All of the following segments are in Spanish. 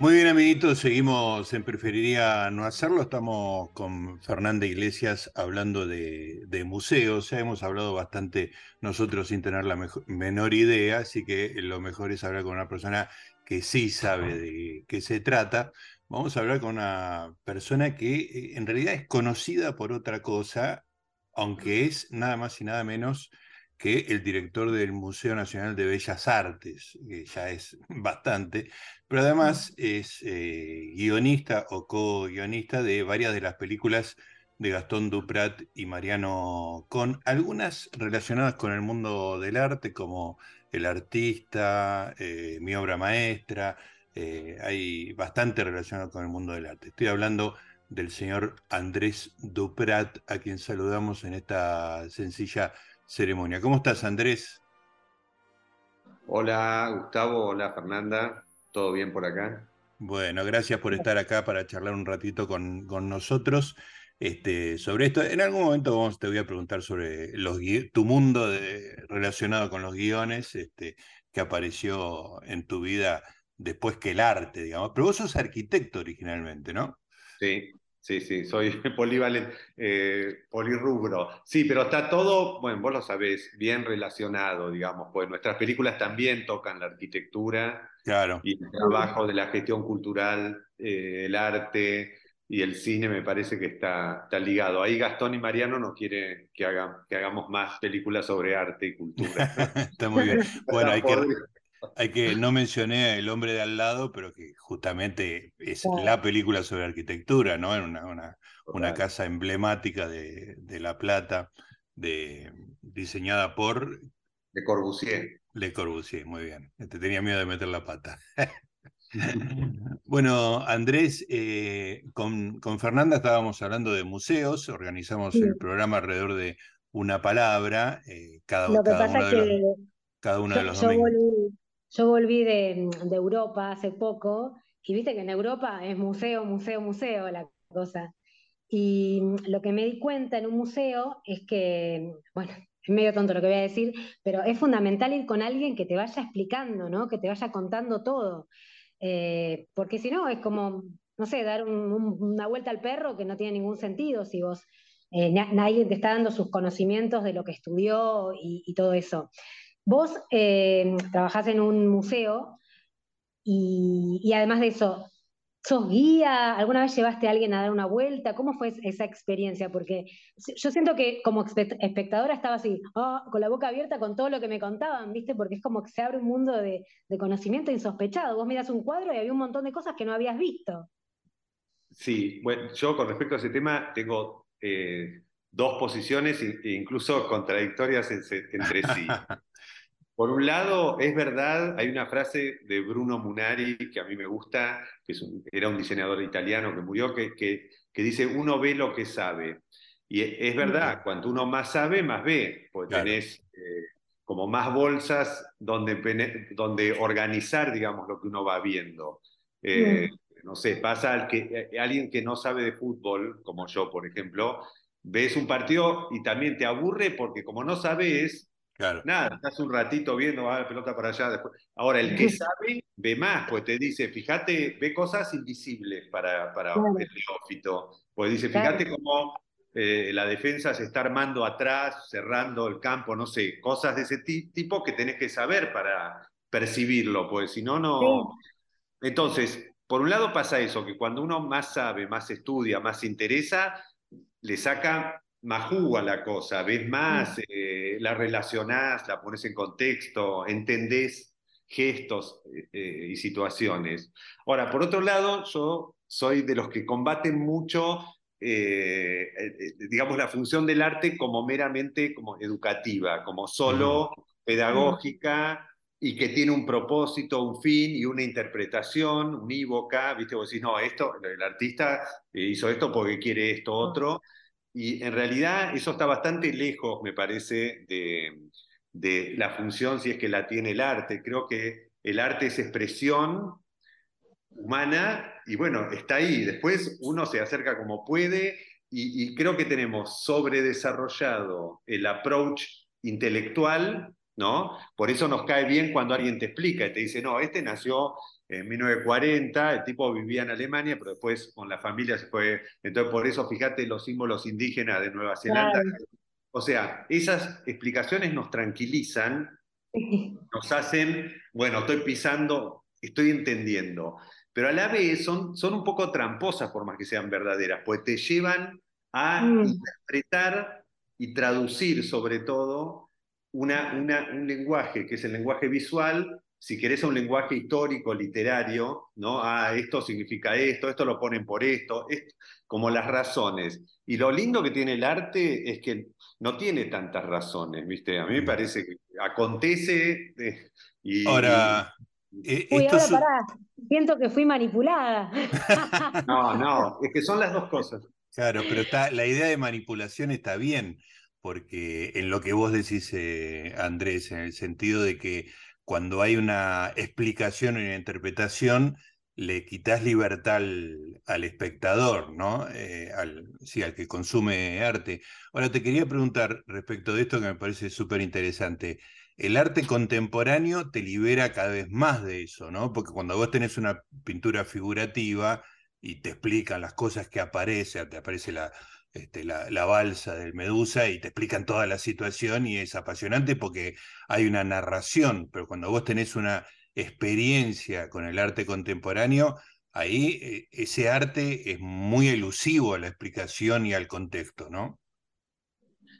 Muy bien, amiguitos, seguimos en Preferiría No Hacerlo. Estamos con Fernanda Iglesias hablando de, museos. Ya hemos hablado bastante nosotros sin tener la menor idea, así que lo mejor es hablar con una persona que sí sabe de qué se trata. Vamos a hablar con una persona que eh, en realidad es conocida por otra cosa, aunque es nada más y nada menos que el director del Museo Nacional de Bellas Artes, que ya es bastante, pero además es eh, guionista o co-guionista de varias de las películas de Gastón Duprat y Mariano Con, algunas relacionadas con el mundo del arte, como El Artista, eh, Mi Obra Maestra, eh, hay bastante relacionado con el mundo del arte. Estoy hablando del señor Andrés Duprat, a quien saludamos en esta sencilla ceremonia. ¿Cómo estás, Andrés? Hola, Gustavo. Hola, Fernanda. ¿Todo bien por acá? Bueno, gracias por estar acá para charlar un ratito con, con nosotros este, sobre esto. En algún momento vamos, te voy a preguntar sobre los, tu mundo relacionado con los guiones este, que apareció en tu vida después que el arte, digamos. Pero vos sos arquitecto originalmente, ¿no? Sí, Sí, sí, soy polivalente, eh, polirrubro. Sí, pero está todo, bueno, vos lo sabés, bien relacionado, digamos, pues nuestras películas también tocan la arquitectura claro. y el trabajo de la gestión cultural, eh, el arte y el cine me parece que está, está ligado. Ahí Gastón y Mariano nos quieren que, que hagamos más películas sobre arte y cultura. está muy bien. Bueno, hay que, hay que, no mencioné El hombre de al lado, pero que justamente es la película sobre arquitectura, ¿no? En una, una, casa emblemática de, de, La Plata, de, diseñada por... Le Corbusier. Le Corbusier, muy bien. Te tenía miedo de meter la pata. bueno, Andrés, eh, con, con, Fernanda estábamos hablando de museos, organizamos el programa alrededor de una palabra, eh, cada, cada, uno de los, cada uno de los yo domingos. volví, yo volví de, de Europa hace poco y viste que en Europa es museo, museo, museo la cosa. Y lo que me di cuenta en un museo es que, bueno, es medio tonto lo que voy a decir, pero es fundamental ir con alguien que te vaya explicando, ¿no? Que te vaya contando todo. Eh, porque si no, es como, no sé, dar un- un- una vuelta al perro que no tiene ningún sentido si vos, eh, na- nadie te está dando sus conocimientos de lo que estudió y, y todo eso. Vos eh, trabajás en un museo y, y además de eso, ¿sos guía? ¿Alguna vez llevaste a alguien a dar una vuelta? ¿Cómo fue esa experiencia? Porque yo siento que como espe- espectadora estaba así, ah, con la boca abierta con todo lo que me contaban, ¿viste? Porque es como que se abre un mundo de, de conocimiento insospechado. Vos miras un cuadro y había un montón de cosas que no habías visto. Sí, bueno, yo con respecto a ese tema tengo eh, dos posiciones e incluso contradictorias en- entre sí. Por un lado, es verdad, hay una frase de Bruno Munari que a mí me gusta, que es un- era un diseñador italiano que murió, que, que, que dice, uno ve lo que sabe. Y e- es verdad, cuanto uno más sabe, más ve, porque Claro. tenés eh, como más bolsas donde, donde organizar, digamos, lo que uno va viendo. Eh, no sé, pasa al que, eh, alguien que no sabe de fútbol, como yo, por ejemplo, ves un partido y también te aburre porque como no sabes, Claro. Nada, estás un ratito viendo, va la pelota para allá. Después. Ahora, el que sabe, ve más, pues te dice, fíjate, ve cosas invisibles para, para Claro. el neófito. Pues dice, Claro. fíjate cómo eh, la defensa se está armando atrás, cerrando el campo, no sé, cosas de ese ti- tipo que tenés que saber para percibirlo, pues si no, no. Entonces, por un lado pasa eso, que cuando uno más sabe, más estudia, más se interesa, le saca más jugo a la cosa, ves más, eh, la relacionás, la pones en contexto, entendés gestos eh, y situaciones. Ahora, por otro lado, yo soy de los que combaten mucho, eh, eh, digamos, la función del arte como meramente como educativa, como solo pedagógica y que tiene un propósito, un fin y una interpretación unívoca, ¿viste? Vos decís, no, esto, el artista hizo esto porque quiere esto otro, y en realidad eso está bastante lejos, me parece, de, de la función si es que la tiene el arte. Creo que el arte es expresión humana y bueno, está ahí. Después uno se acerca como puede y, y creo que tenemos sobredesarrollado el approach intelectual ¿no? Por eso nos cae bien cuando alguien te explica y te dice, no, este nació en 1940, el tipo vivía en Alemania, pero después con la familia se fue. Entonces, por eso, fíjate los símbolos indígenas de Nueva Zelanda. O sea, esas explicaciones nos tranquilizan, nos hacen, bueno, estoy pisando, estoy entendiendo, pero a la vez son, son un poco tramposas por más que sean verdaderas, pues te llevan a mm. interpretar y traducir sobre todo una, una, un lenguaje que es el lenguaje visual si querés un lenguaje histórico, literario, ¿no? Ah, esto significa esto, esto lo ponen por esto, como las razones. Y lo lindo que tiene el arte es que no tiene tantas razones, ¿viste? A mí me mm. parece que acontece eh, y... Ahora... Eh, Uy, ahora pará, siento que fui manipulada. no, no, es que son las dos cosas. Claro, pero está, la idea de manipulación está bien, porque en lo que vos decís, eh, Andrés, en el sentido de que cuando hay una explicación y una interpretación, le quitas libertad al, espectador, ¿no? Eh, al, sí, al que consume arte. Ahora te quería preguntar respecto de esto que me parece súper interesante. El arte contemporáneo te libera cada vez más de eso, ¿no? Porque cuando vos tenés una pintura figurativa y te explican las cosas que aparecen, te aparece la, este, la, balsa del Medusa y te explican toda la situación y es apasionante porque hay una narración, pero cuando vos tenés una experiencia con el arte contemporáneo, ahí eh, ese arte es muy elusivo a la explicación y al contexto, ¿no?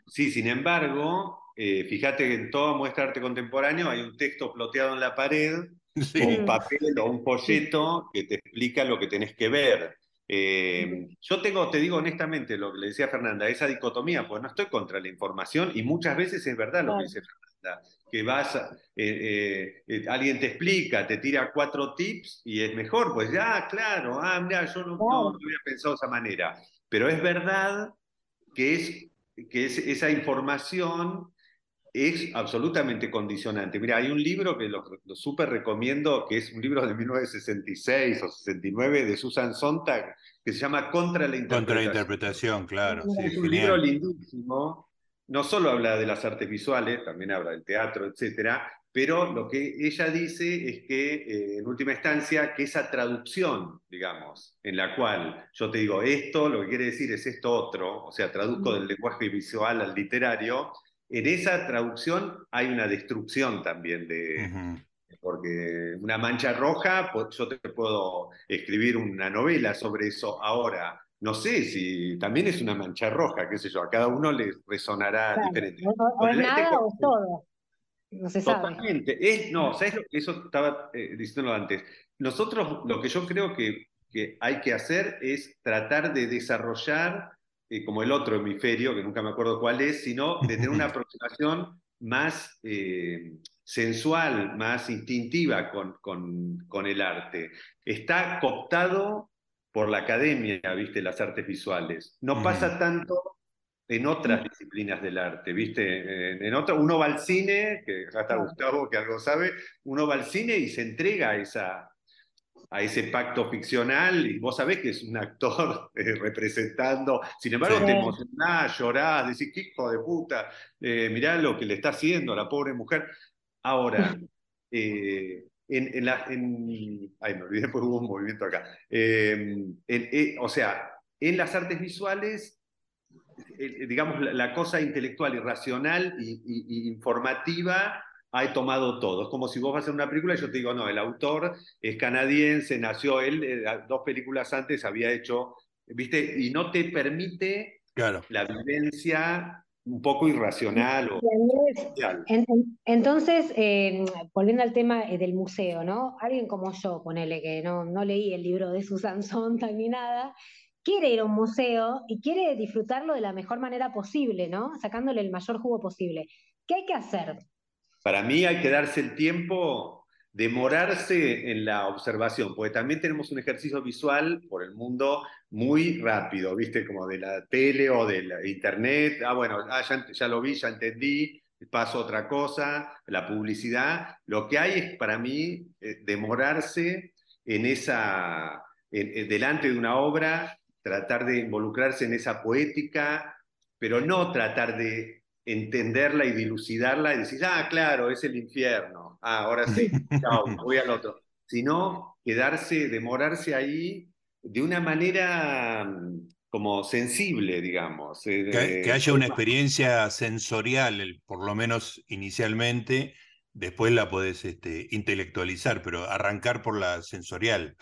Sí, sin embargo, eh, fíjate que en toda muestra de arte contemporáneo hay un texto ploteado en la pared, o un papel o un folleto que te explica lo que tenés que ver. Eh, yo tengo, te digo honestamente, lo que le decía Fernanda, esa dicotomía, pues no estoy contra la información y muchas veces es verdad lo que dice Fernanda, que vas, eh, eh, alguien te explica, te tira cuatro tips y es mejor, pues ya, claro, ah, mira, yo no, no, había pensado de esa manera, pero es verdad que, es, que es, esa información es absolutamente condicionante. Mira, hay un libro que lo, súper recomiendo, que es un libro de 1966 o 69 de Susan Sontag, que se llama Contra la Interpretación. Contra la Interpretación, claro. es un libro lindísimo. No solo habla de las artes visuales, también habla del teatro, etcétera, pero lo que ella dice es que, eh, en última instancia, que esa traducción, digamos, en la cual yo te digo esto, lo que quiere decir es esto otro, o sea, traduzco del lenguaje visual al literario, en esa traducción hay una destrucción también de... Porque una mancha roja, pues yo te puedo escribir una novela sobre eso ahora. No sé si también es una mancha roja, qué sé yo, a cada uno le resonará diferente. O, es nada o todo. No se sabe. Totalmente. Es, no, ¿sabes lo que eso estaba eh, diciendo antes? Nosotros lo que yo creo que, que hay que hacer es tratar de desarrollar eh, como el otro hemisferio, que nunca me acuerdo cuál es, sino de tener una aproximación más eh, sensual, más instintiva con, con, el arte. Está cooptado por la academia, ¿viste? Las artes visuales. No pasa tanto en otras disciplinas del arte, ¿viste? En, otra, uno va al cine, que ya está Gustavo, que algo sabe, uno va al cine y se entrega a esa, a ese pacto ficcional y vos sabés que es un actor eh, representando, sin embargo te emocionás, llorás, decís, qué hijo de puta, eh, mirá lo que le está haciendo a la pobre mujer. Ahora, eh, en, la... ay, me olvidé por un movimiento acá. Em, o sea, en las artes visuales digamos, la, cosa intelectual y racional y informativa ha tomado todo. Es como si vos vas a hacer una película y yo te digo, no, el autor es canadiense, nació él, eh, dos películas antes había hecho, ¿viste? Y no te permite claro. la vivencia un poco irracional. O entonces, eh, volviendo al tema eh, del museo, ¿no? Alguien como yo, ponele que no, no leí el libro de Susan Sontag ni nada, quiere ir a un museo y quiere disfrutarlo de la mejor manera posible, ¿no? Sacándole el mayor jugo posible. ¿Qué hay que hacer? Para mí hay que darse el tiempo de morarse en la observación, porque también tenemos un ejercicio visual por el mundo muy rápido, ¿viste? Como de la tele o de la internet. Ah, bueno, ah, ya, lo vi, ya entendí, paso otra cosa, la publicidad. Lo que hay es para mí eh, demorarse en esa, delante de una obra, tratar de involucrarse en esa poética, pero no tratar de entenderla y dilucidarla y decir, ah, claro, es el infierno. Ah, ahora sí, chao, voy al otro. Sino quedarse, demorarse ahí de una manera mm, como sensible, digamos. Eh, que, haya una experiencia sensorial, por lo menos inicialmente, después la podés este, intelectualizar, pero arrancar por la sensorial.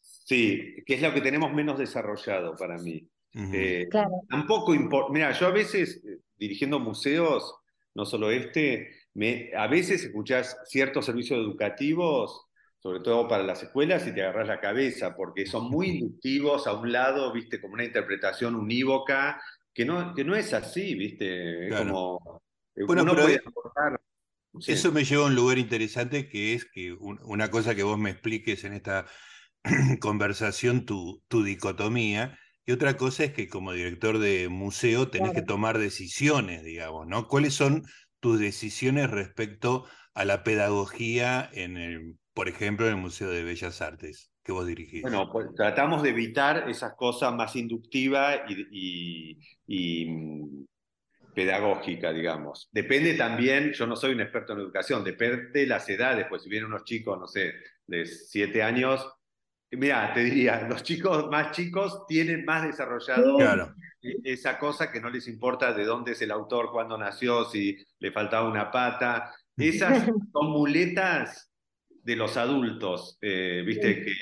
Sí, que es lo que tenemos menos desarrollado para mí. Eh, claro. Tampoco importa. Mira, yo a veces, eh, dirigiendo museos, no solo este, me, a veces escuchás ciertos servicios educativos, sobre todo para las escuelas, y te agarras la cabeza, porque son muy inductivos a un lado, viste, como una interpretación unívoca, que no, que no es así, viste. como. Eh, bueno, uno puede aportar. Eso me lleva a un lugar interesante que es que una cosa que vos me expliques en esta conversación tu, tu dicotomía, y otra cosa es que como director de museo tenés que tomar decisiones, digamos, ¿no? ¿Cuáles son tus decisiones respecto a la pedagogía en el, por ejemplo, en el Museo de Bellas Artes que vos dirigís? Bueno, pues tratamos de evitar esas cosas más inductivas y, y, mm, pedagógica, digamos. Depende también, yo no soy un experto en educación, depende de las edades, pues si vienen unos chicos, no sé, de siete años, Mira, te diría, los chicos más chicos tienen más desarrollado e-, esa cosa que no les importa de dónde es el autor, cuándo nació, si le faltaba una pata. Esas son muletas de los adultos, eh, viste, que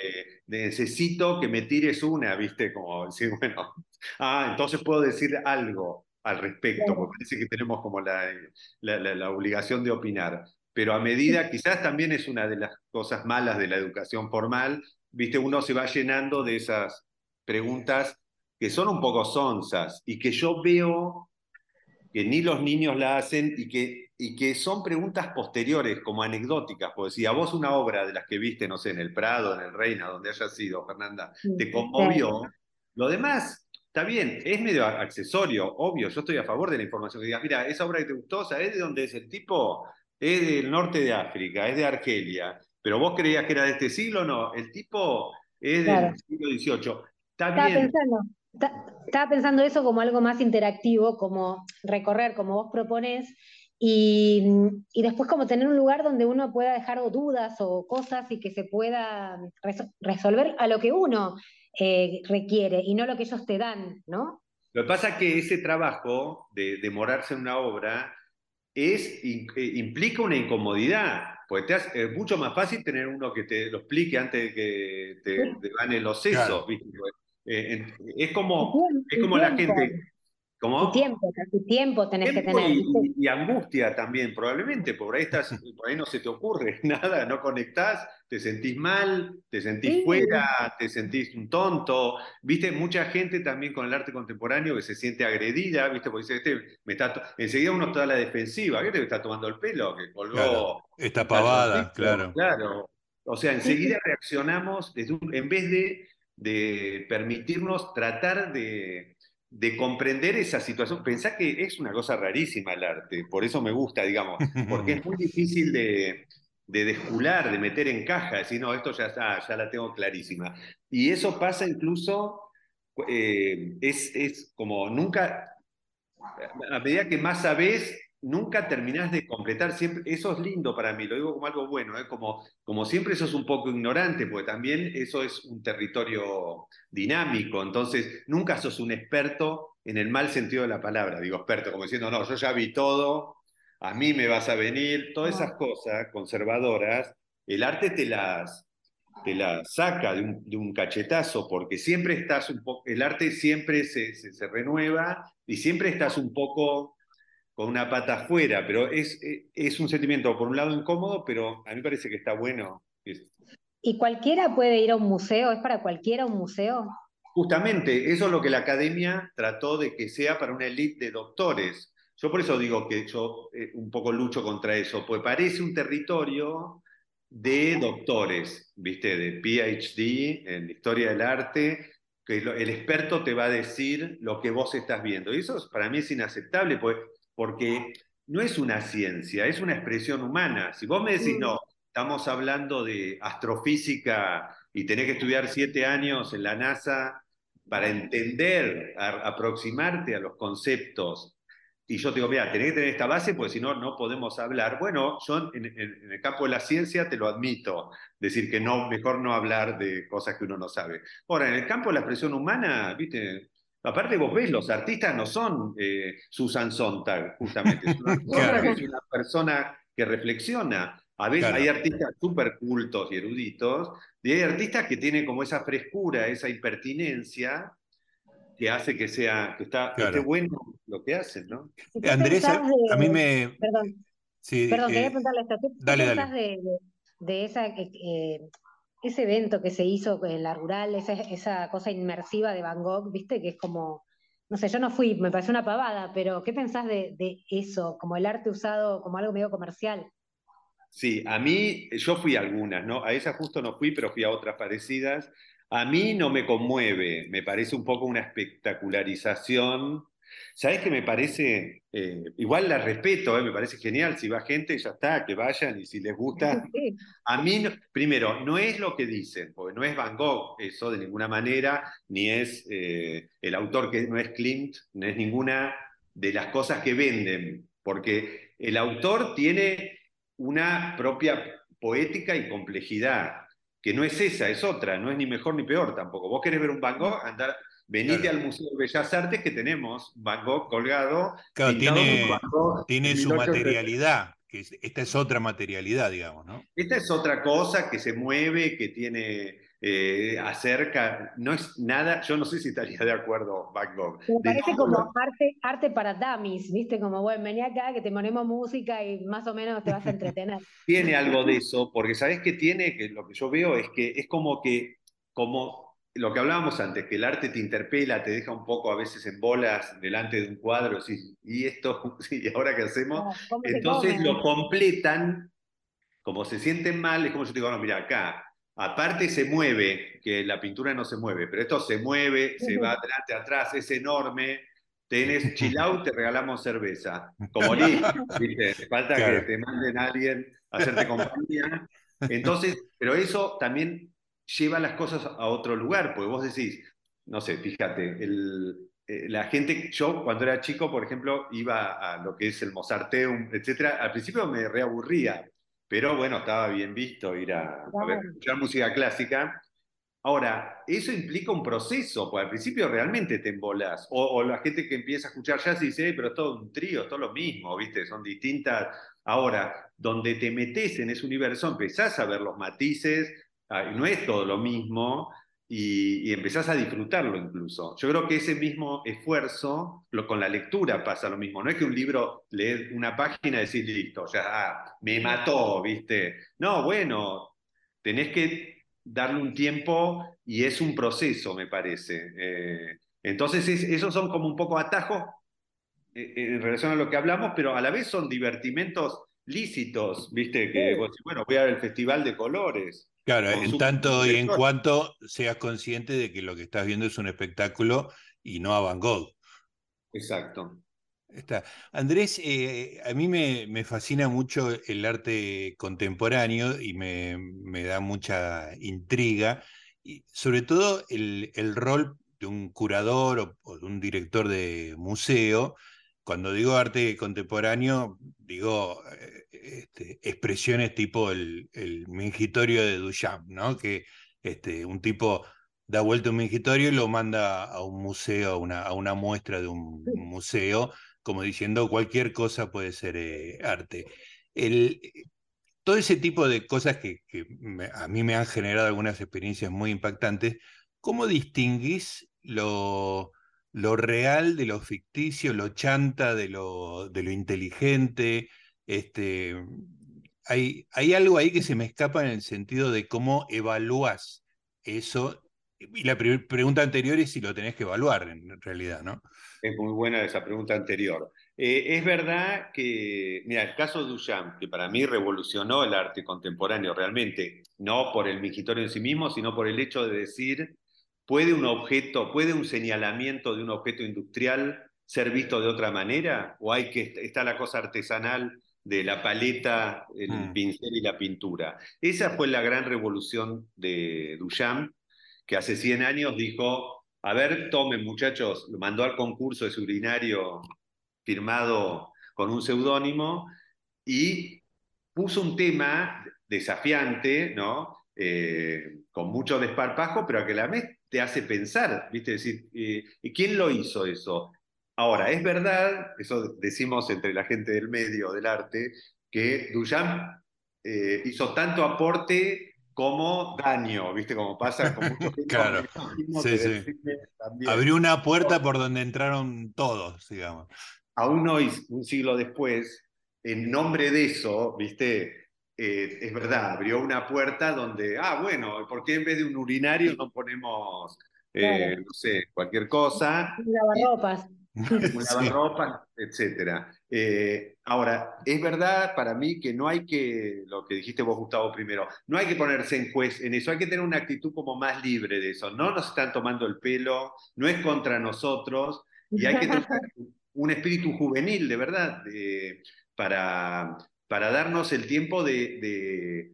necesito que me tires una, viste, como decir, bueno, ah, entonces puedo decir algo al respecto, porque parece que tenemos como la, la obligación de opinar. Pero a medida, quizás también es una de las cosas malas de la educación formal, viste, uno se va llenando de esas preguntas que son un poco sonzas y que yo veo que ni los niños la hacen y que, y que son preguntas posteriores, como anecdóticas. Porque si a vos una obra de las que viste, no sé, en el Prado, en el Reina, donde haya sido, Fernanda, te conmovió, lo demás está bien, es medio accesorio, obvio, yo estoy a favor de la información que digas, mira, esa obra que te gustó, ¿sabes de dónde es el tipo? Es del norte de África, es de Argelia. Pero vos creías que era de este siglo, no. El tipo es del siglo XVIII. Estaba, Pensando, estaba pensando eso como algo más interactivo, como recorrer, como vos proponés, y, después como tener un lugar donde uno pueda dejar dudas o cosas y que se pueda resolver a lo que uno eh, requiere y no lo que ellos te dan, ¿no? Lo que pasa es que ese trabajo de demorarse en una obra es, eh, implica una incomodidad, porque es mucho más fácil tener uno que te lo explique antes de que te, gane los sesos. Eh, es como, es como la gente ¿Cómo? tiempo, tiempo tenés que tener. Y, angustia también, probablemente, por ahí, estás, por ahí no se te ocurre nada, no conectás, te sentís mal, te sentís fuera, te sentís un tonto. Viste, mucha gente también con el arte contemporáneo que se siente agredida, viste, porque dice, este me está enseguida uno está a la defensiva, ¿qué te está tomando el pelo? Que colgó. Está pavada, claro. Claro. O sea, enseguida reaccionamos en vez de, de permitirnos tratar de de comprender esa situación. Pensá que es una cosa rarísima el arte, por eso me gusta, digamos, porque es muy difícil de, de descular, de meter en caja, decir, no, esto ya está, ya la tengo clarísima. Y eso pasa incluso, eh, es, es como nunca, a medida que más sabes, nunca terminás de completar, siempre, eso es lindo para mí, lo digo como algo bueno, ¿eh? como, como siempre sos un poco ignorante, porque también eso es un territorio dinámico, entonces nunca sos un experto en el mal sentido de la palabra, digo experto, como diciendo, no, yo ya vi todo, a mí me vas a venir, todas esas cosas conservadoras, el arte te las, te las saca de un, de un cachetazo, porque siempre estás un poco, el arte siempre se, se, se renueva y siempre estás un poco con una pata afuera, pero es, es un sentimiento, por un lado, incómodo, pero a mí parece que está bueno. ¿Y cualquiera puede ir a un museo? ¿Es para cualquiera un museo? Justamente, eso es lo que la academia trató de que sea para una élite de doctores. Yo por eso digo que yo eh, un poco lucho contra eso, pues parece un territorio de doctores, ¿viste? De PhD en historia del arte, que el experto te va a decir lo que vos estás viendo. Y eso para mí es inaceptable, pues porque no es una ciencia, es una expresión humana. Si vos me decís, mm. no, estamos hablando de astrofísica y tenés que estudiar siete años en la NASA para entender, aproximarte a los conceptos y yo te digo, mira, tenés que tener esta base porque si no, no podemos hablar. Bueno, yo en, el campo de la ciencia te lo admito, decir que no, mejor no hablar de cosas que uno no sabe. Ahora, en el campo de la expresión humana, viste, aparte vos ves, los artistas no son eh, Susan Sontag, justamente, es una, persona que reflexiona. A veces hay artistas súper cultos y eruditos, y hay artistas que tienen como esa frescura, esa impertinencia, que hace que sea, que está, esté bueno lo que hacen, ¿no? Andrés, a, mí me... Perdón, sí, perdón quería eh, preguntarle esto. ¿Tú dale, pensás De, de, esa, eh, ese evento que se hizo en la rural, esa, esa cosa inmersiva de Van Gogh, viste, que es como, no sé, yo no fui, me pareció una pavada, pero ¿qué pensás de, de eso, como el arte usado como algo medio comercial? Sí, a mí, yo fui a algunas, ¿no? A esa justo no fui, pero fui a otras parecidas. A mí no me conmueve, me parece un poco una espectacularización. ¿Sabes qué me parece? Eh, igual la respeto, eh, me parece genial. Si va gente, ya está, que vayan y si les gusta. A mí, primero, no es lo que dicen, porque no es Van Gogh eso de ninguna manera, ni es eh, el autor que no es Klimt, no es ninguna de las cosas que venden, porque el autor tiene una propia poética y complejidad que no es esa, es otra, no es ni mejor ni peor tampoco. Vos querés ver un Van Gogh, andar, venite al Museo de Bellas Artes que tenemos Van Gogh colgado. Claro, tiene, tiene su materialidad, que esta es otra materialidad, digamos, ¿no? Esta es otra cosa que se mueve, que tiene eh, acerca, no es nada, yo no sé si estaría de acuerdo Van Gogh. Me parece como arte, arte para dummies, ¿viste? Como, bueno, vení acá que te ponemos música y más o menos te vas a entretener. tiene algo de eso, porque ¿sabés qué tiene? Que lo que yo veo es que es como que, como lo que hablábamos antes, que el arte te interpela, te deja un poco a veces en bolas delante de un cuadro, y esto, ¿y ahora qué hacemos? Entonces lo completan, como se sienten mal, es como yo te digo, no, mira, acá Aparte se mueve, que la pintura no se mueve, pero esto se mueve, se va adelante, atrás, es enorme. Tenés chill out, te regalamos cerveza. Como Lee, ¿viste? Falta que te manden a alguien a hacerte compañía. Entonces, pero eso también lleva las cosas a otro lugar, porque vos decís, no sé, fíjate, eh, la gente, yo cuando era chico, por ejemplo, iba a lo que es el Mozarteum, etcétera, al principio me reaburría, pero bueno, estaba bien visto ir a, escuchar música clásica. Ahora, eso implica un proceso, pues al principio realmente te embolás. O, la gente que empieza a escuchar jazz dice, pero es todo un trío, es todo lo mismo, ¿viste? Son distintas. Ahora, donde te metes en ese universo, empezás a ver los matices, no es todo lo mismo, y, empezás a disfrutarlo incluso. Yo creo que ese mismo esfuerzo, lo, con la lectura pasa lo mismo. No es que un libro lees una página y decís, listo, ya ah, me mató, ¿viste? No, bueno, tenés que darle un tiempo y es un proceso, me parece. Eh, entonces, esos son como un poco atajos eh, en relación a lo que hablamos, pero a la vez son divertimentos lícitos, ¿viste? Que, bueno, voy a ver el Festival de Colores. Claro, en tanto y en cuanto seas consciente de que lo que estás viendo es un espectáculo y no a Van Gogh. Exacto. Está. Andrés, eh, a mí me, fascina mucho el arte contemporáneo y me, da mucha intriga, y sobre todo el, rol de un curador o, de un director de museo. Cuando digo arte contemporáneo, digo eh, este, expresiones tipo el, mingitorio de Duchamp, ¿no? Que este, un tipo da vuelta un mingitorio y lo manda a un museo, a una, a una muestra de un museo, como diciendo cualquier cosa puede ser eh, arte. El, todo ese tipo de cosas que, a mí me han generado algunas experiencias muy impactantes, ¿cómo distinguís lo, lo real de lo ficticio, lo chanta de lo, de lo inteligente? Este, hay, hay algo ahí que se me escapa en el sentido de cómo evalúas eso. Y la pregunta anterior es si lo tenés que evaluar en realidad, ¿no? Es muy buena esa pregunta anterior. Eh, es verdad que, mira, el caso de Duchamp, que para mí revolucionó el arte contemporáneo realmente, no por el mingitorio en sí mismo, sino por el hecho de decir, ¿puede un objeto, puede un señalamiento de un objeto industrial ser visto de otra manera? ¿O hay que, está la cosa artesanal de la paleta, el mm. pincel y la pintura. Esa fue la gran revolución de Duchamp, que hace 100 años dijo, a ver, tomen muchachos, lo mandó al concurso de su urinario firmado con un seudónimo y puso un tema desafiante, ¿no? Eh, con mucho desparpajo, pero que a la vez te hace pensar, ¿viste? decir, eh, ¿quién lo hizo eso? Ahora, es verdad, eso decimos entre la gente del medio, del arte, que Duchamp eh, hizo tanto aporte como daño, ¿viste? Como pasa con muchos Claro, sí, sí. Abrió una puerta por donde entraron todos, digamos. Aún hoy, un siglo después, en nombre de eso, ¿viste? Eh, es verdad, abrió una puerta donde, ah, bueno, ¿por qué en vez de un urinario no ponemos, eh, no sé, cualquier cosa? Un lavarropas. Un lavarropas. Eh, ahora, es verdad para mí que no hay que, lo que dijiste vos, Gustavo, primero, no hay que ponerse en juez en eso, hay que tener una actitud como más libre de eso. No nos están tomando el pelo, no es contra nosotros, y hay que tener un espíritu juvenil, de verdad, para, para darnos el tiempo de,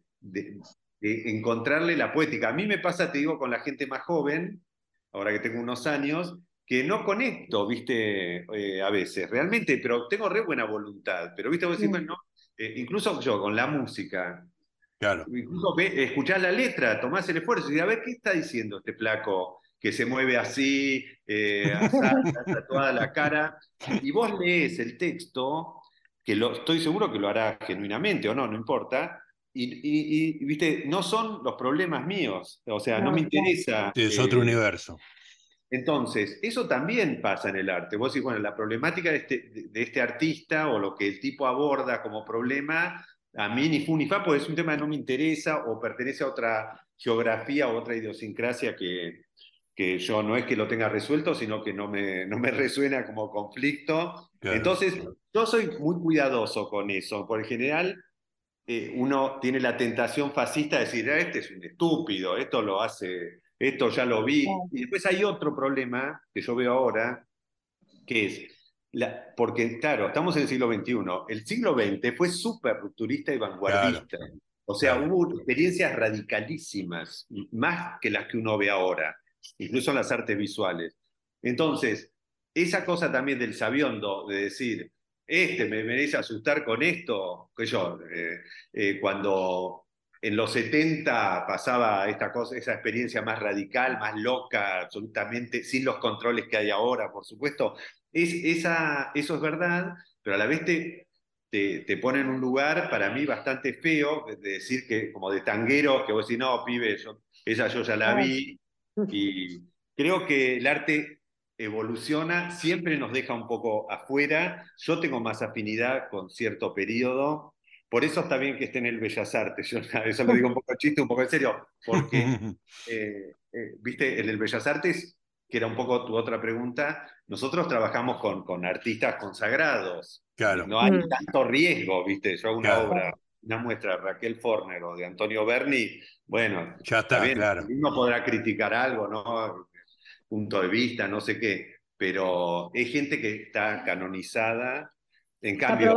encontrarle la poética. A mí me pasa, te digo, con la gente más joven, ahora que tengo unos años, que no conecto, viste, eh, a veces, realmente, pero tengo re buena voluntad. Pero, viste, vos decís, bueno, eh, incluso yo con la música, claro. incluso escuchás la letra, tomás el esfuerzo y a ver qué está diciendo este placo que se mueve así, eh, toda la cara, y vos lees el texto que lo, estoy seguro que lo hará genuinamente o no, no importa. Y, viste, no son los problemas míos, o sea, no, me interesa. es otro eh, universo. Entonces, eso también pasa en el arte. Vos decís, bueno, la problemática de este, de este artista o lo que el tipo aborda como problema, a mí ni fu ni fa, pues es un tema que no me interesa o pertenece a otra geografía o otra idiosincrasia que, que yo no es que lo tenga resuelto, sino que no me, no me resuena como conflicto. Entonces, yo soy muy cuidadoso con eso. Por general, eh, uno tiene la tentación fascista de decir, ah, este es un estúpido, esto lo hace, esto ya lo vi. Y después hay otro problema que yo veo ahora, que es, la, porque claro, estamos en el siglo XXI, el siglo XX fue súper rupturista y vanguardista. O sea, hubo experiencias radicalísimas, más que las que uno ve ahora incluso en las artes visuales. Entonces, esa cosa también del sabiondo, de decir, este me merece asustar con esto, que yo, eh, eh, cuando en los 70 pasaba esta cosa, esa experiencia más radical, más loca, absolutamente, sin los controles que hay ahora, por supuesto, es, esa, eso es verdad, pero a la vez te, te, pone en un lugar para mí bastante feo, de decir que como de tanguero, que vos decís, no, pibe, esa yo ya la vi, y creo que el arte evoluciona, siempre nos deja un poco afuera. Yo tengo más afinidad con cierto periodo. Por eso está bien que esté en el Bellas Artes. Yo eso lo digo un poco chiste, un poco en serio, porque, eh, eh, viste, en el Bellas Artes, que era un poco tu otra pregunta, nosotros trabajamos con, con artistas consagrados. Claro. No hay mm. tanto riesgo, viste. Yo hago una obra una muestra de Raquel Forner o de Antonio Berni, bueno, ya está, claro. Uno podrá criticar algo, ¿no? Punto de vista, no sé qué, pero es gente que está canonizada. En cambio,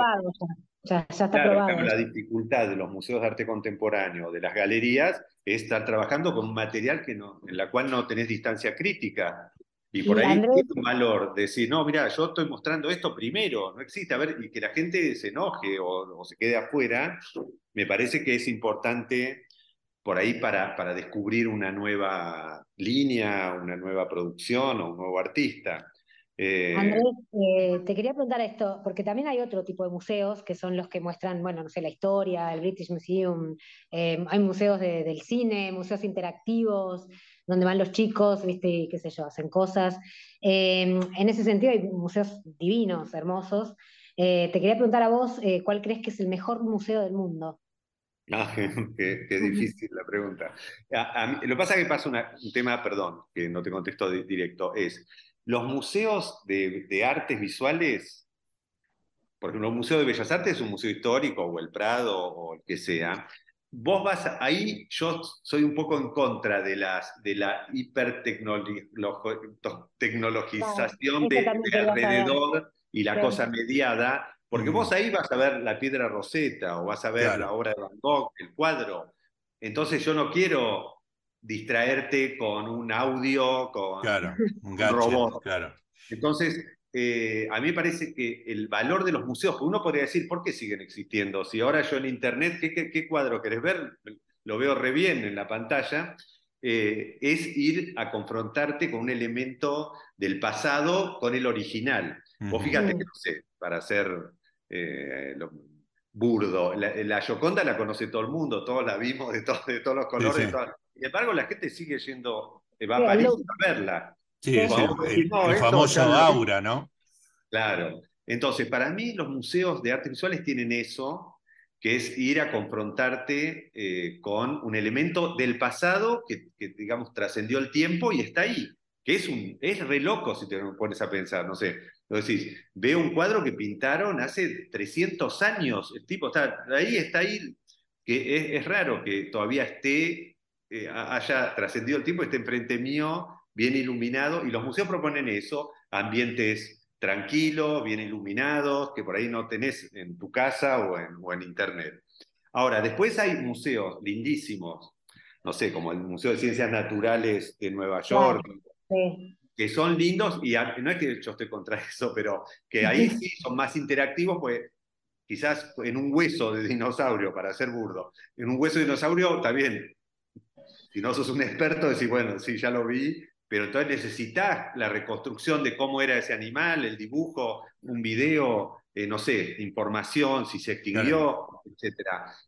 ya, está probado. la dificultad de los museos de arte contemporáneo, de las galerías, es estar trabajando con un material que no, en la cual no tenés distancia crítica. Y por ahí tiene un valor decir, no, mira, yo estoy mostrando esto primero, no existe, a ver, y que la gente se enoje o, se quede afuera, me parece que es importante por ahí para, para descubrir una nueva línea, una nueva producción o un nuevo artista. Eh, Andrés, eh, te quería preguntar esto, porque también hay otro tipo de museos que son los que muestran, bueno, no sé, la historia, el British Museum, eh, hay museos del cine, museos interactivos, donde van los chicos, viste, y qué sé yo, hacen cosas. Em, en ese sentido hay museos divinos, hermosos. Eh, te quería preguntar a vos, eh, ¿cuál crees que es el mejor museo del mundo? Ah, qué, difícil la pregunta. lo que pasa es que pasa un tema, perdón, que no te contesto directo, es los museos de, de artes visuales, por ejemplo, el Museo de Bellas Artes es un museo histórico, o el Prado, o el que sea, vos vas ahí, yo soy un poco en contra de, las, de la hipertecnologización de, alrededor y la cosa mediada, porque vos ahí vas a ver la piedra roseta o vas a ver la obra de Van Gogh, el cuadro. Entonces yo no quiero distraerte con un audio, con un, robot. Claro. Entonces, eh, a mí me parece que el valor de los museos, uno podría decir, ¿por qué siguen existiendo? Si ahora yo en internet, ¿qué, qué, cuadro querés ver? Lo veo re bien en la pantalla. Eh, es ir a confrontarte con un elemento del pasado con el original. Vos fíjate que no sé, para ser eh, burdo, la, la, Gioconda la conoce todo el mundo, todos la vimos de, de todos los colores. Sin embargo, la gente sigue yendo, va a París a verla. Sí, es el, famoso aura, ¿no? Claro. Entonces, para mí los museos de artes visuales tienen eso, que es ir a confrontarte eh, con un elemento del pasado que, digamos, trascendió el tiempo y está ahí, que es, un, es re loco si te pones a pensar, no sé, lo decís, veo un cuadro que pintaron hace 300 años, el tipo está ahí, está ahí, que es, raro que todavía esté, eh, haya trascendido el tiempo, esté enfrente mío bien iluminado, y los museos proponen eso, ambientes tranquilos, bien iluminados, que por ahí no tenés en tu casa o en, o en internet. Ahora, después hay museos lindísimos, no sé, como el Museo de Ciencias Naturales de Nueva York, que son lindos, y no es que yo esté contra eso, pero que ahí sí son más interactivos, pues quizás en un hueso de dinosaurio, para ser burdo, en un hueso de dinosaurio bien. Si no sos un experto, decís, bueno, sí, ya lo vi, pero entonces necesitas la reconstrucción de cómo era ese animal, el dibujo, un video, eh, no sé, información, si se extinguió, etc.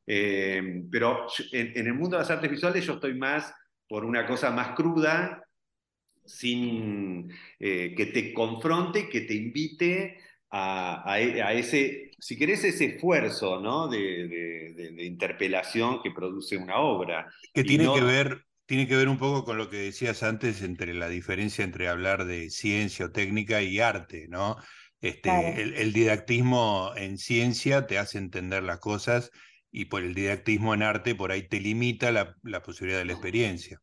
Eh, pero en, el mundo de las artes visuales yo estoy más por una cosa más cruda, sin eh, que te confronte, que te invite a, ese, si querés, ese esfuerzo ¿no? de, interpelación que produce una obra. Que tiene que ver tiene que ver un poco con lo que decías antes entre la diferencia entre hablar de ciencia o técnica y arte, ¿no? Este, el, didactismo en ciencia te hace entender las cosas y por el didactismo en arte por ahí te limita la, posibilidad de la experiencia.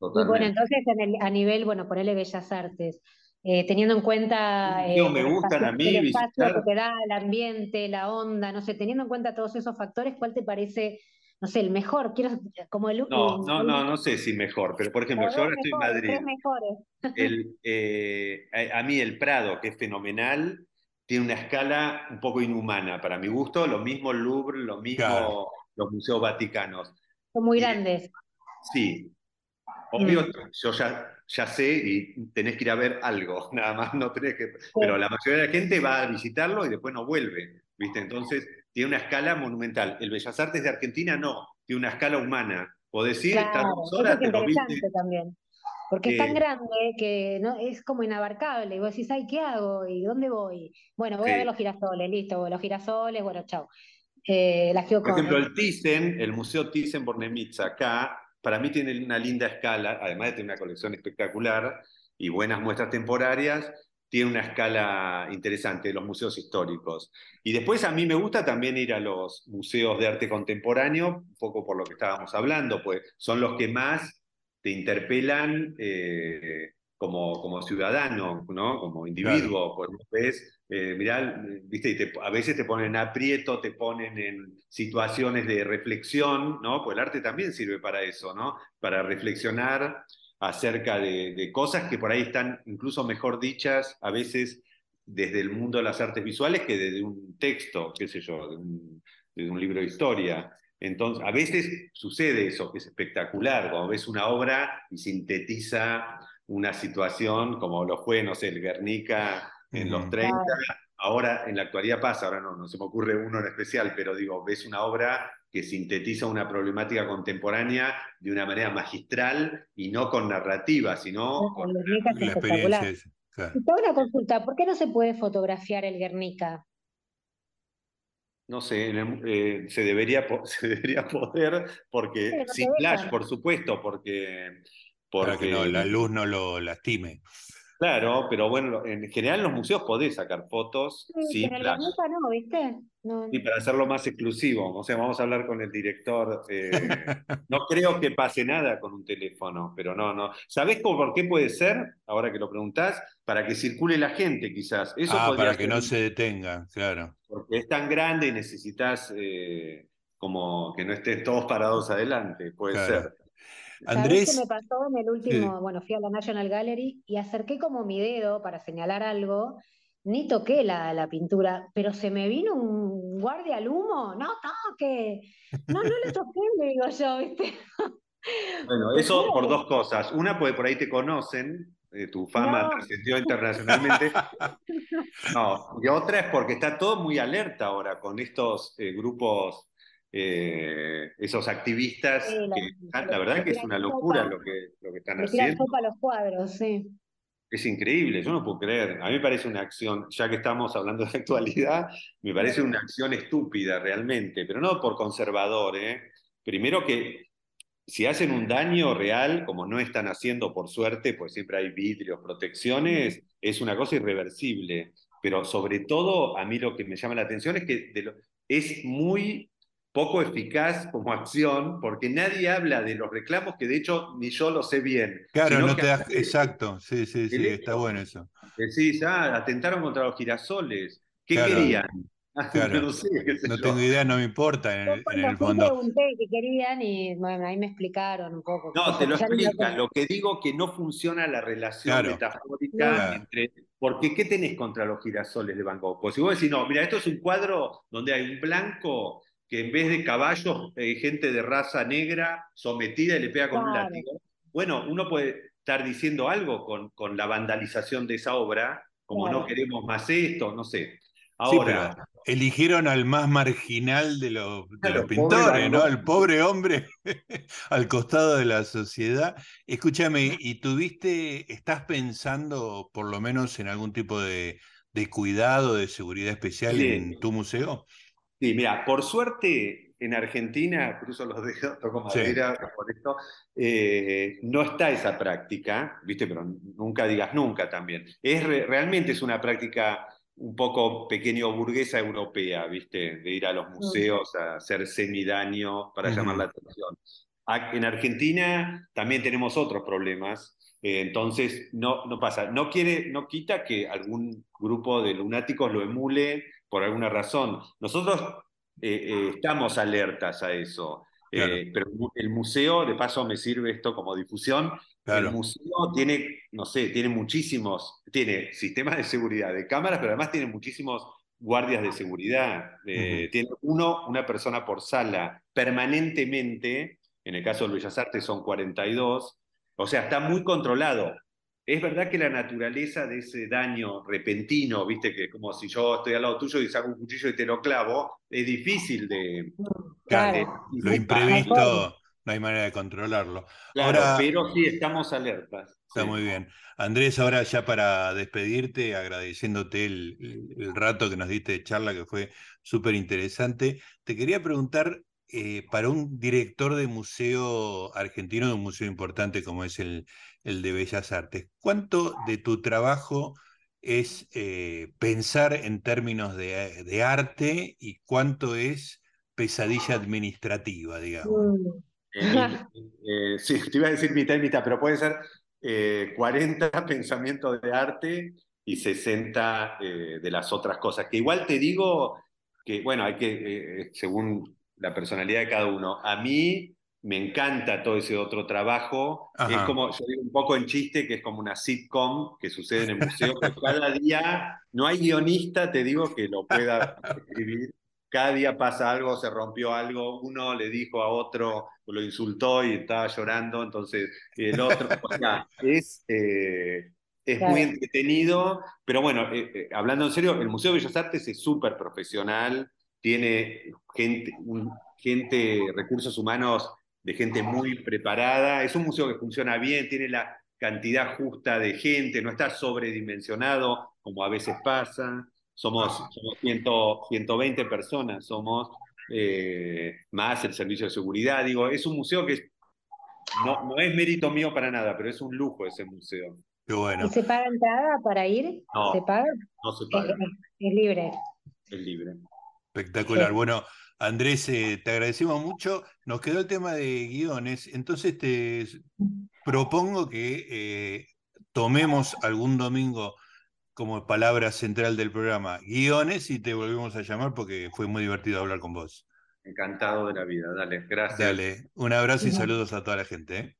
Bueno, entonces a nivel, bueno, ponele Bellas Artes, eh, teniendo en cuenta eh, me gustan a mí el espacio que te da, el ambiente, la onda, no sé, teniendo en cuenta todos esos factores, ¿cuál te parece no sé, el mejor, quiero como el No, no, no, no sé si mejor, pero por ejemplo, yo ahora estoy en Madrid. El, eh, a, mí el Prado, que es fenomenal, tiene una escala un poco inhumana para mi gusto, lo mismo el Louvre, lo mismo los museos vaticanos. Son muy grandes. Sí. Obvio, mm. yo ya, ya sé y tenés que ir a ver algo, nada más no tenés que... Pero la mayoría de la gente va a visitarlo y después no vuelve, ¿viste? Entonces tiene una escala monumental. El Bellas Artes de Argentina no, tiene una escala humana. O decir, claro, horas, es interesante también. Porque es tan grande que no, es como inabarcable. Y vos decís, ay, ¿qué hago? ¿Y dónde voy? Bueno, voy a ver los girasoles, listo, los girasoles, bueno, chao. Eh, Por ejemplo, el Thyssen, el Museo Thyssen-Bornemisza acá, para mí tiene una linda escala, además de tener una colección espectacular y buenas muestras temporarias, tiene una escala interesante, los museos históricos. Y después a mí me gusta también ir a los museos de arte contemporáneo, un poco por lo que estábamos hablando, pues son los que más te interpelan eh, como, como ciudadano, ¿no? como individuo. Pues ves, eh, mirá, viste, a veces te ponen aprieto, te ponen en situaciones de reflexión, ¿no? pues el arte también sirve para eso, ¿no? para reflexionar acerca de, cosas que por ahí están incluso mejor dichas a veces desde el mundo de las artes visuales que desde un texto, qué sé yo, de un, libro de historia. Entonces, a veces sucede eso, que es espectacular, cuando ves una obra y sintetiza una situación como lo fue, no sé, el Guernica en los 30, ahora en la actualidad pasa, ahora no, no se me ocurre uno en especial, pero digo, ves una obra que sintetiza una problemática contemporánea de una manera magistral y no con narrativa, sino con la experiencia. Y toda una consulta, ¿por qué no se puede fotografiar el Guernica? No sé, eh, se, debería, se debería poder, porque sin flash, por supuesto, porque, porque... Para que la luz no lo lastime. Claro, pero bueno, en general en los museos podés sacar fotos sí, sin flash. no, ¿viste? Y para hacerlo más exclusivo, o sea, vamos a hablar con el director. Eh, no creo que pase nada con un teléfono, pero no, no. ¿Sabés por qué puede ser? Ahora que lo preguntás, para que circule la gente, quizás. Eso ah, para que no se detenga, claro. Porque es tan grande y necesitas eh, como que no estén todos parados adelante, puede ser. Andrés. qué me pasó en el último? Bueno, fui a la National Gallery y acerqué como mi dedo para señalar algo. Ni toqué la, la pintura, pero se me vino un guardia al humo. No toque. No, no le toqué, le digo yo, ¿viste? Bueno, eso por dos cosas. Una, porque por ahí te conocen, eh, tu fama No. trascendió internacionalmente. No, y otra es porque está todo muy alerta ahora con estos eh, grupos, eh, esos activistas, Sí, la- que la verdad que es una locura lo que, lo que están haciendo. sopa a los cuadros, sí. Es increíble, yo no puedo creer. A mí me parece una acción, ya que estamos hablando de actualidad, me parece una acción estúpida realmente, pero no por conservador, ¿eh? Primero que si hacen un daño real, como no están haciendo por suerte, pues siempre hay vidrios, protecciones, es una cosa irreversible. Pero sobre todo, a mí lo que me llama la atención es que de lo- es muy poco eficaz como acción, porque nadie habla de los reclamos que de hecho ni yo lo sé bien. Claro, no te das. Exacto, sí, sí, sí, está bueno eso. Decís, ah, atentaron contra los girasoles. ¿Qué Claro. querían? Claro. no sé, qué sé No yo. tengo idea, no me importa en el, en fondo. pregunté qué querían y bueno, ahí me explicaron un poco. No, te lo Ya ni explica. lo- Lo que digo que no funciona la relación Claro. metafórica Claro. entre. Porque, ¿qué tenés contra los girasoles de Van Gogh? Pues si vos decís, no, mira, esto es un cuadro donde hay un blanco que en vez de caballos, hay gente de raza negra sometida y le pega con un látigo. Bueno, uno puede estar diciendo algo con, con la vandalización de esa obra, como Claro. no queremos más esto, no sé. Sí, Ahora, pero eligieron al más marginal de los, de Claro, los pobre pintores, ¿no? El pobre hombre al costado de la sociedad. Escúchame, ¿y tuviste, estás pensando por lo menos en algún tipo de, de cuidado, de seguridad especial Sí. en tu museo? Sí, mira, por suerte en Argentina, cruzo los dedos, toco Sí. madera por esto, eh, no está esa práctica, ¿viste? Pero nunca digas nunca también. Es re- realmente es una práctica un poco pequeño burguesa europea, ¿viste? De ir a los museos a hacer semidaño para llamar la atención. En Argentina también tenemos otros problemas, eh, entonces no, no pasa. No quiere, no quita que algún grupo de lunáticos lo emule por alguna razón. Nosotros eh, eh, estamos alertas a eso. Claro. Eh, pero el museo, de paso me sirve esto como difusión, Claro. el museo tiene, no sé, tiene muchísimos, tiene sistemas de seguridad de cámaras, pero además tiene muchísimos guardias de seguridad. Eh. Tiene uno, una persona por sala, permanentemente, en el caso de Bellas Artes son 42, o sea, está muy controlado. Es verdad que la naturaleza de ese daño repentino, viste, que como si yo estoy al lado tuyo y saco un cuchillo y te lo clavo, es difícil de... Claro. Lo imprevisto, no hay manera de controlarlo. Claro, Ahora- pero sí estamos alertas. Está sí. muy bien. Andrés, ahora ya para despedirte, agradeciéndote el, el- el rato que nos diste de charla, que fue súper interesante, te quería preguntar, eh, para un director de museo argentino, de un museo importante como es el, el de Bellas Artes, ¿cuánto de tu trabajo es eh, pensar en términos de, de arte y cuánto es pesadilla administrativa, digamos? Mm. Eh, eh, sí, te iba a decir mitad y mitad, pero puede ser eh, 40 pensamientos de arte y 60 eh, de las otras cosas. Que igual te digo que, bueno, hay que, eh, según la personalidad de cada uno, a mí me encanta todo ese otro trabajo. Ajá. Es como, yo digo un poco en chiste, que es como una sitcom que sucede en el museo, que cada día no hay guionista, te digo, que lo pueda escribir cada día pasa algo, se rompió algo, uno le dijo a otro, lo insultó y estaba llorando, entonces el otro, o sea, es, eh, es Claro. muy entretenido, pero bueno, eh, eh, hablando en serio, el Museo de Bellas Artes es súper profesional, tiene gente, un- gente, recursos humanos de gente muy preparada, es un museo que funciona bien, tiene la cantidad justa de gente, no está sobredimensionado como a veces pasa. Somos, somos 100, 120 personas, somos eh, más el servicio de seguridad. Digo, es un museo que es- no, no es mérito mío para nada, pero es un lujo ese museo. Qué bueno. ¿Y se paga entrada para ir? No. ¿Se paga? No se Es, paga, es- es libre. es libre. Espectacular. Sí. Bueno, Andrés, eh, te agradecemos mucho. Nos quedó el tema de guiones, entonces te propongo que eh, tomemos algún domingo como palabra central del programa guiones y te volvemos a llamar porque fue muy divertido hablar con vos. Encantado de la vida. Dale, gracias. Dale, un abrazo y saludos a toda la gente. ¿eh?